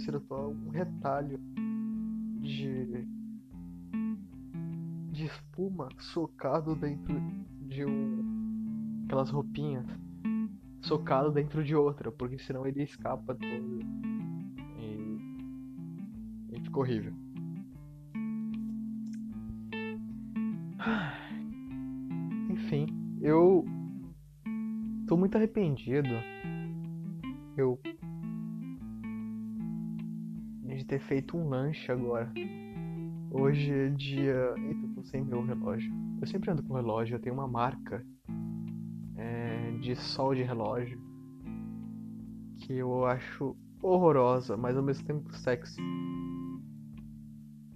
travesseiro atual um retalho de. de espuma socado dentro de um. aquelas roupinhas. Socado dentro de outra, porque senão ele escapa todo. E. e fica horrível. Enfim, eu tô muito arrependido. Eu de ter feito um lanche agora. Hoje é dia. Eita, tô sem meu relógio. Eu sempre ando com relógio, eu tenho uma marca é, de sol de relógio que eu acho horrorosa, mas ao mesmo tempo sexy.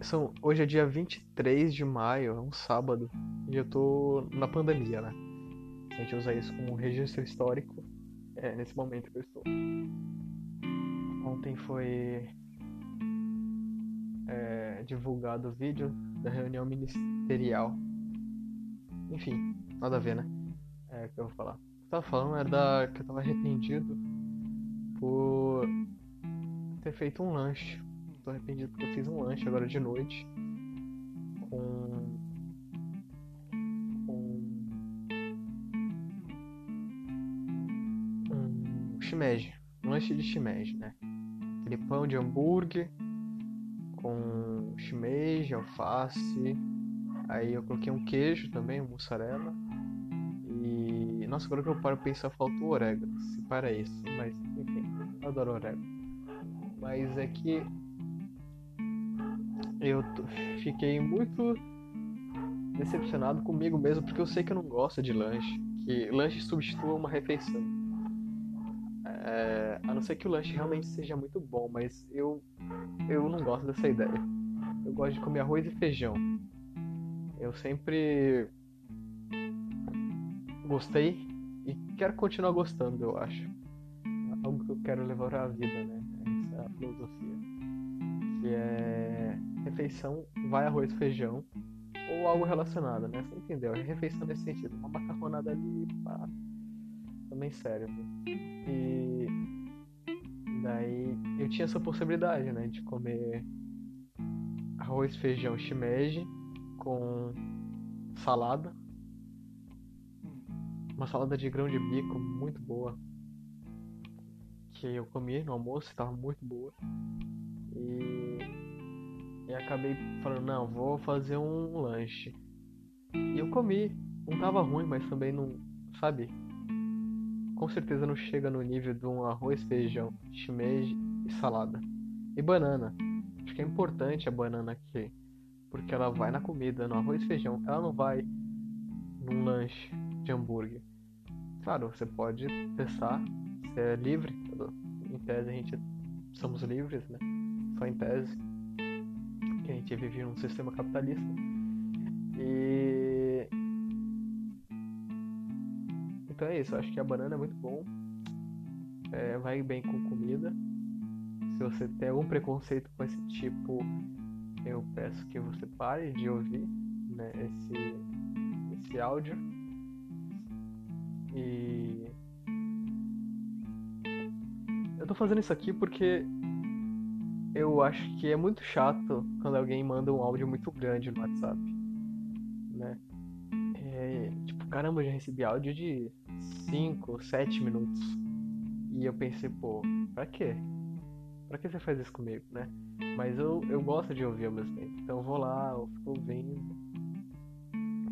São, hoje é dia 23 de maio, é um sábado, e eu tô na pandemia, né? A gente usa isso como registro histórico, é nesse momento que eu estou. Ontem foi é, divulgado o vídeo da reunião ministerial. Enfim, nada a ver, né? É o que eu vou falar. O que eu tava falando era da, que eu tava arrependido por ter feito um lanche tô arrependido porque eu fiz um lanche agora de noite com. com. um shimeji. Um lanche de shimeji, né? Aquele pão de hambúrguer com shimeji, alface. Aí eu coloquei um queijo também, mussarela. E. Nossa, agora que eu paro pensar, falta o orégano. Se para isso. Mas, enfim, eu adoro orégano. Mas é que eu fiquei muito decepcionado comigo mesmo, porque eu sei que eu não gosto de lanche, que lanche substitua uma refeição. É, a não ser que o lanche realmente seja muito bom, mas eu, eu não gosto dessa ideia. Eu gosto de comer arroz e feijão. Eu sempre gostei e quero continuar gostando, eu acho. É algo que eu quero levar à vida, né? Essa é filosofia. Que é refeição vai arroz, feijão ou algo relacionado, né? Você entendeu? Refeição nesse sentido. Uma macarronada ali, pá. Também sério. E daí eu tinha essa possibilidade, né? De comer arroz, feijão, shimeji com salada. Uma salada de grão de bico muito boa. Que eu comi no almoço, estava muito boa. E e acabei falando, não, vou fazer um lanche. E eu comi. Não tava ruim, mas também não. Sabe? Com certeza não chega no nível de um arroz, feijão, shimeji e salada. E banana. Acho que é importante a banana aqui. Porque ela vai na comida, no arroz e feijão. Ela não vai num lanche de hambúrguer. Claro, você pode testar. Você é livre. Em tese a gente somos livres, né? Só em tese que a gente vive num sistema capitalista. E. Então é isso, eu acho que a banana é muito bom. É, vai bem com comida. Se você tem algum preconceito com esse tipo, eu peço que você pare de ouvir né, esse, esse áudio. E. Eu tô fazendo isso aqui porque eu acho que é muito chato quando alguém manda um áudio muito grande no WhatsApp, né? É, tipo, caramba, eu já recebi áudio de 5, 7 minutos. E eu pensei, pô, pra quê? Pra que você faz isso comigo, né? Mas eu, eu gosto de ouvir ao mesmo tempo. Então eu vou lá, eu fico ouvindo.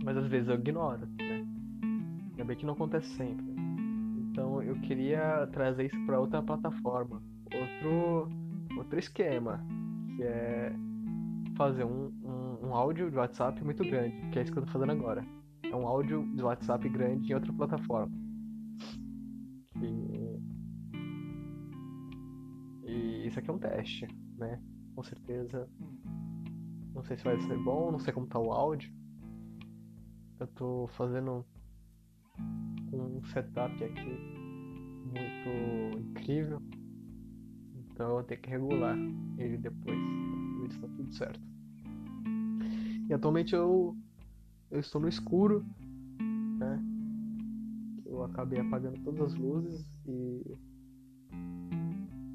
Mas às vezes eu ignoro, né? Ainda bem que não acontece sempre. Então eu queria trazer isso para outra plataforma. Outro outro esquema, que é fazer um, um, um, áudio de WhatsApp muito grande, que é isso que eu tô fazendo agora. É um áudio de WhatsApp grande em outra plataforma. Que... E isso aqui é um teste, né? Com certeza. Não sei se vai ser bom, não sei como tá o áudio. Eu tô fazendo um setup aqui muito incrível então eu vou ter que regular ele depois. Ver se tá tudo certo. E atualmente eu eu estou no escuro, né? Eu acabei apagando todas as luzes e,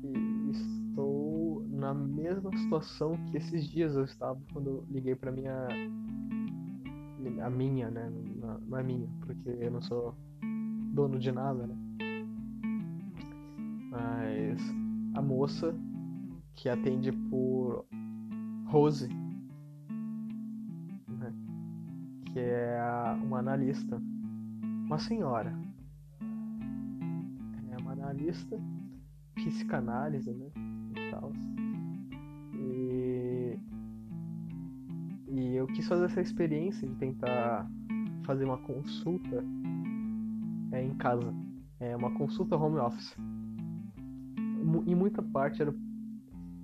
e estou na mesma situação que esses dias eu estava quando eu liguei para minha a minha, né? Não, não é minha, porque eu não sou dono de nada, né? Mas a moça que atende por Rose, que é uma analista, uma senhora, é uma analista, psicanálise, né? E tal. E, e eu quis fazer essa experiência de tentar fazer uma consulta é, em casa, é uma consulta home office. Em muita parte era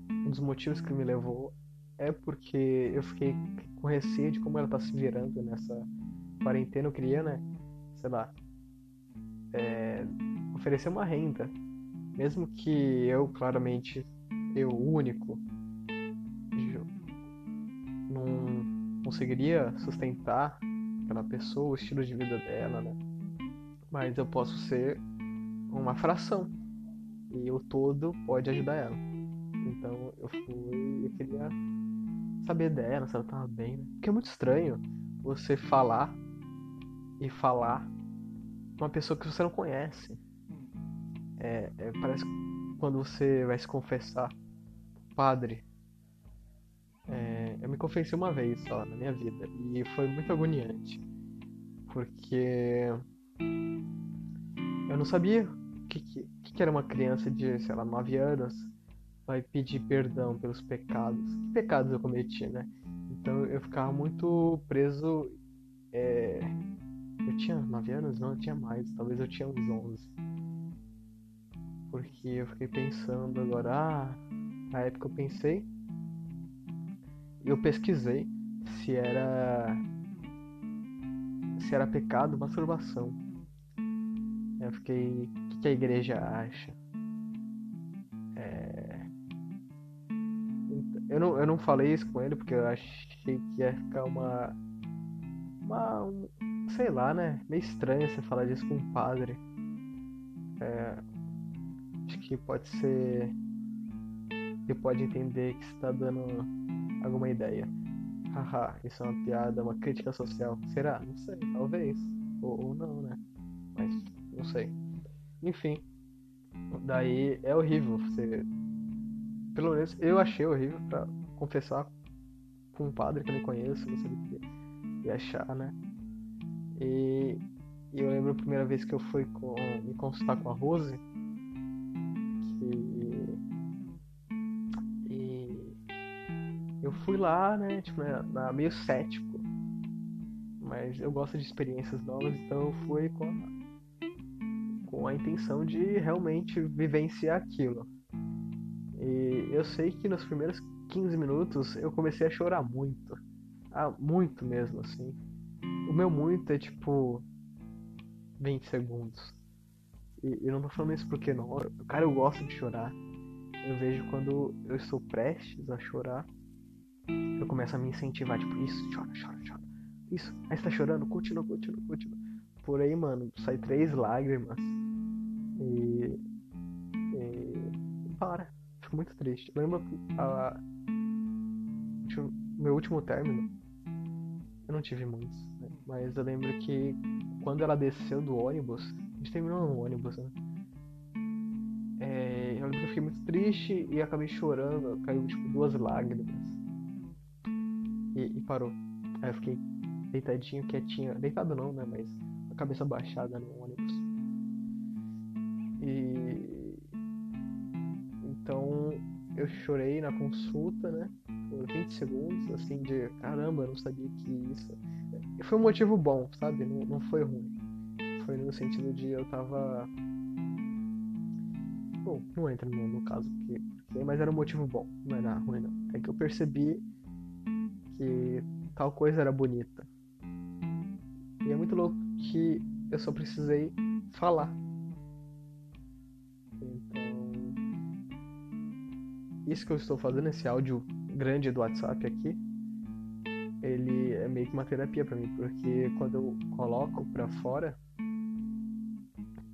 um dos motivos que me levou é porque eu fiquei com receio de como ela tá se virando nessa quarentena. Eu queria, né? Sei lá. É, oferecer uma renda. Mesmo que eu, claramente, eu único, não conseguiria sustentar aquela pessoa, o estilo de vida dela, né? Mas eu posso ser uma fração. E o todo pode ajudar ela. Então eu fui. Eu queria saber dela, se ela tava bem, né? Porque é muito estranho você falar e falar uma pessoa que você não conhece. É, é, parece quando você vai se confessar padre. É, eu me confessei uma vez só na minha vida e foi muito agoniante. Porque eu não sabia o que, que, que era uma criança de, sei lá, 9 anos vai pedir perdão pelos pecados. Que pecados eu cometi, né? Então eu ficava muito preso. É... Eu tinha 9 anos? Não, eu tinha mais. Talvez eu tinha uns 11. Porque eu fiquei pensando agora. Ah, na época eu pensei. Eu pesquisei se era. Se era pecado masturbação. Eu fiquei. O que a igreja acha? Eu não, eu não falei isso com ele porque eu achei que ia ficar uma. Uma. Um, sei lá, né? Meio estranho você falar disso com um padre. É, acho que pode ser. Ele pode entender que você tá dando alguma ideia. Haha, isso é uma piada, uma crítica social. Será? Não sei, talvez. Ou, ou não, né? Mas não sei. Enfim. Daí é horrível você pelo menos eu achei horrível pra confessar com um padre que eu nem conheço, não sei o que ia achar, né? E, e, eu lembro a primeira vez que eu fui com, me consultar com a Rose, que e eu fui lá, né, tipo, na, na, meio cético, mas eu gosto de experiências novas, então eu fui com a, com a intenção de realmente vivenciar aquilo. Eu sei que nos primeiros 15 minutos eu comecei a chorar muito. Ah, muito mesmo, assim. O meu muito é tipo 20 segundos. E eu não tô falando isso porque não. Cara, eu gosto de chorar. Eu vejo quando eu estou prestes a chorar, eu começo a me incentivar, tipo, isso, chora, chora, chora. Isso, aí você tá chorando, continua, continua, continua. Por aí, mano, sai três lágrimas. E. E. Para fico muito triste. Lembra a, meu último término? Eu não tive muitos, né? mas eu lembro que quando ela desceu do ônibus, a gente terminou no ônibus, né? É, eu lembro que eu fiquei muito triste e acabei chorando, caiu tipo duas lágrimas. E, e parou. Aí eu fiquei deitadinho, quietinho. Deitado não, né? Mas a cabeça baixada no ônibus. Eu chorei na consulta, né? Por 20 segundos, assim, de caramba, eu não sabia que isso. Foi um motivo bom, sabe? Não, não foi ruim. Foi no sentido de eu tava. Bom, não entra no, no caso, porque, porque, mas era um motivo bom, não era ruim, não. É que eu percebi que tal coisa era bonita. E é muito louco que eu só precisei falar isso que eu estou fazendo, esse áudio grande do WhatsApp aqui, ele é meio que uma terapia para mim, porque quando eu coloco para fora,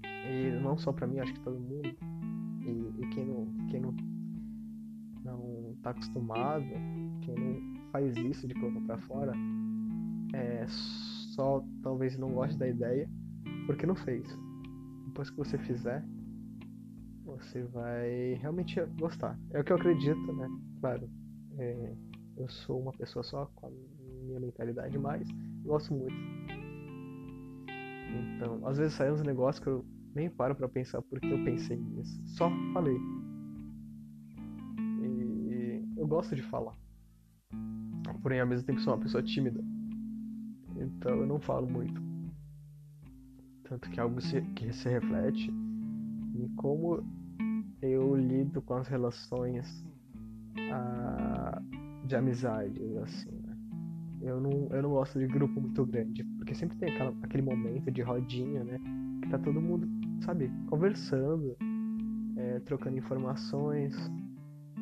e não só para mim, acho que todo mundo, e, e, quem não quem não não tá acostumado, quem não faz isso de colocar para fora, é só talvez não goste da ideia porque não fez. Depois que você fizer, você vai realmente gostar. É o que eu acredito, né? Claro, é, eu sou uma pessoa só com a minha mentalidade, mas gosto muito. Então, às vezes saem uns negócios que eu nem paro para pensar porque eu pensei nisso. Só falei. E eu gosto de falar. Porém, ao mesmo tempo, sou uma pessoa tímida. Então, eu não falo muito. Tanto que algo se, que se reflete em como eu lido com as relações ah, de amizades, assim, né? Eu não, eu não gosto de grupo muito grande, porque sempre tem aquela, aquele momento de rodinha, né? Que tá todo mundo, sabe, conversando, é, trocando informações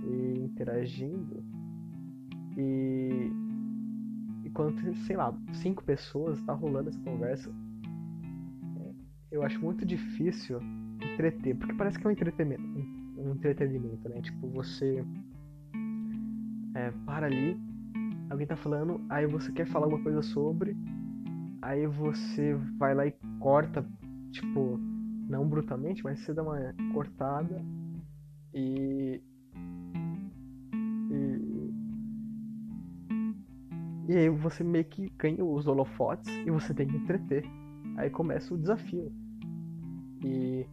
e interagindo. E, e quando tem, sei lá, cinco pessoas, tá rolando essa conversa, é, eu acho muito difícil entreter, porque parece que é um entretenimento, um entretenimento, né? Tipo, você é, para ali, alguém tá falando, aí você quer falar alguma coisa sobre, aí você vai lá e corta, tipo, não brutalmente, mas você dá uma cortada e. E, e aí você meio que ganha os holofotes e você tem que entreter. Aí começa o desafio. E,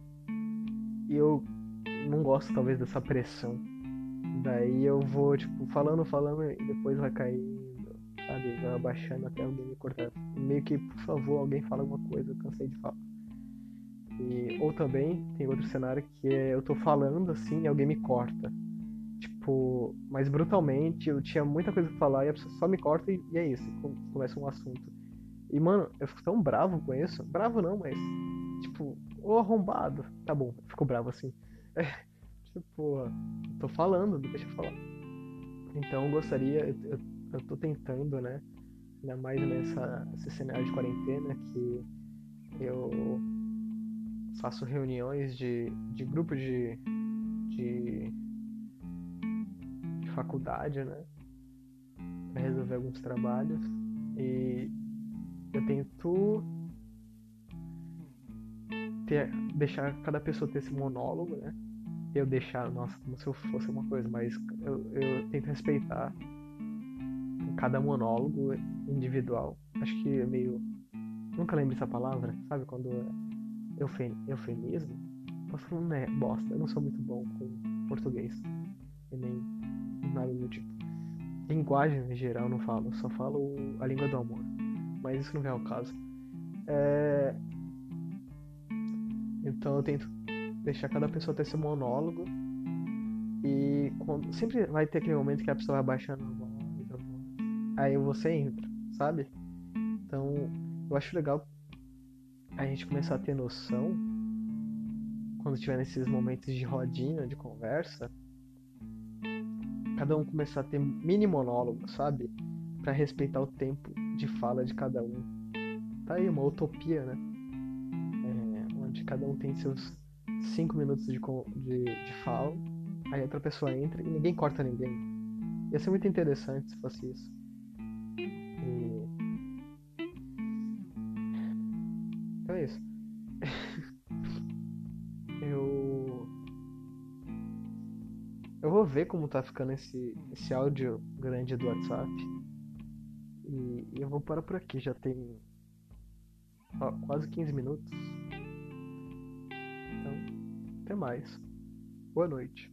e eu não gosto talvez dessa pressão Daí eu vou, tipo, falando, falando e depois vai caindo, sabe? Vai abaixando até alguém me cortar. Meio que, por favor, alguém fala alguma coisa, eu cansei de falar. E, ou também tem outro cenário que é eu tô falando assim e alguém me corta. Tipo, mas brutalmente, eu tinha muita coisa pra falar e a pessoa só me corta e, e é isso, começa um assunto. E mano, eu fico tão bravo com isso. Bravo não, mas. Tipo, ô arrombado. Tá bom, eu fico bravo assim. É, tipo, tô falando, deixa eu falar. Então eu gostaria, eu, eu tô tentando, né? Ainda mais nessa, nesse cenário de quarentena que eu faço reuniões de, de grupo de, de, de faculdade, né? Pra resolver alguns trabalhos. E eu tento ter, deixar cada pessoa ter esse monólogo, né? eu deixar, nossa, como se eu fosse uma coisa, mas eu, eu tento respeitar cada monólogo individual. Acho que é meio. Nunca lembro essa palavra, sabe? Quando eufen... eufemismo. Posso falar, né? Bosta, eu não sou muito bom com português. E nem nada do tipo. Linguagem em geral eu não falo, só falo a língua do amor. Mas isso não é o caso. É... Então eu tento deixar cada pessoa ter seu monólogo. E quando, sempre vai ter aquele momento que a pessoa vai baixando a voz, a voz. Aí você entra, sabe? Então, eu acho legal a gente começar a ter noção quando tiver nesses momentos de rodinha, de conversa, cada um começar a ter mini monólogo, sabe? Para respeitar o tempo de fala de cada um. Tá aí uma utopia, né? Cada um tem seus cinco minutos de, de, de fala, aí outra pessoa entra e ninguém corta ninguém. Ia ser muito interessante se fosse isso. E... Então é isso. eu. Eu vou ver como tá ficando esse, esse áudio grande do WhatsApp. E, e eu vou parar por aqui, já tem ó, quase 15 minutos. Até mais. Boa noite.